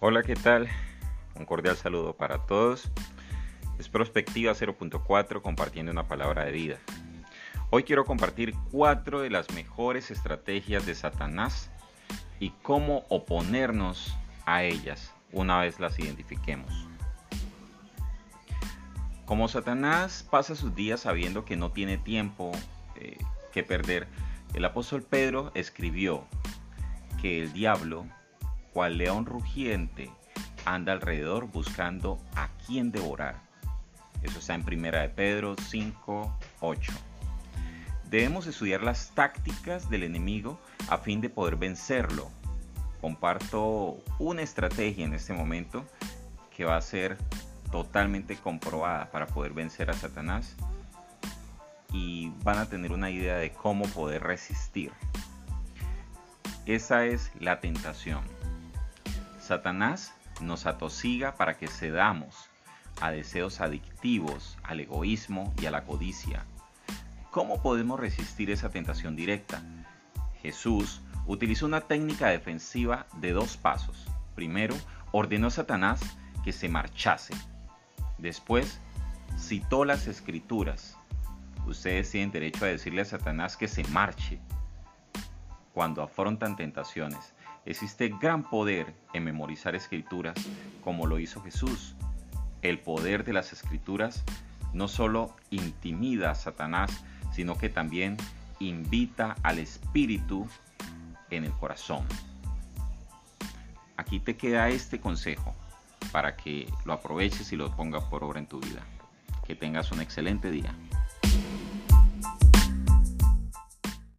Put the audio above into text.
Hola, ¿qué tal? Un cordial saludo para todos. Es Prospectiva 0.4 compartiendo una palabra de vida. Hoy quiero compartir cuatro de las mejores estrategias de Satanás y cómo oponernos a ellas una vez las identifiquemos. Como Satanás pasa sus días sabiendo que no tiene tiempo eh, que perder, el apóstol Pedro escribió que el diablo cual león rugiente anda alrededor buscando a quien devorar. Eso está en Primera de Pedro 5, 8. Debemos estudiar las tácticas del enemigo a fin de poder vencerlo. Comparto una estrategia en este momento que va a ser totalmente comprobada para poder vencer a Satanás y van a tener una idea de cómo poder resistir. Esa es la tentación. Satanás nos atosiga para que cedamos a deseos adictivos, al egoísmo y a la codicia. ¿Cómo podemos resistir esa tentación directa? Jesús utilizó una técnica defensiva de dos pasos. Primero, ordenó a Satanás que se marchase. Después, citó las escrituras. Ustedes tienen derecho a decirle a Satanás que se marche cuando afrontan tentaciones. Existe gran poder en memorizar escrituras como lo hizo Jesús. El poder de las escrituras no solo intimida a Satanás, sino que también invita al espíritu en el corazón. Aquí te queda este consejo para que lo aproveches y lo pongas por obra en tu vida. Que tengas un excelente día.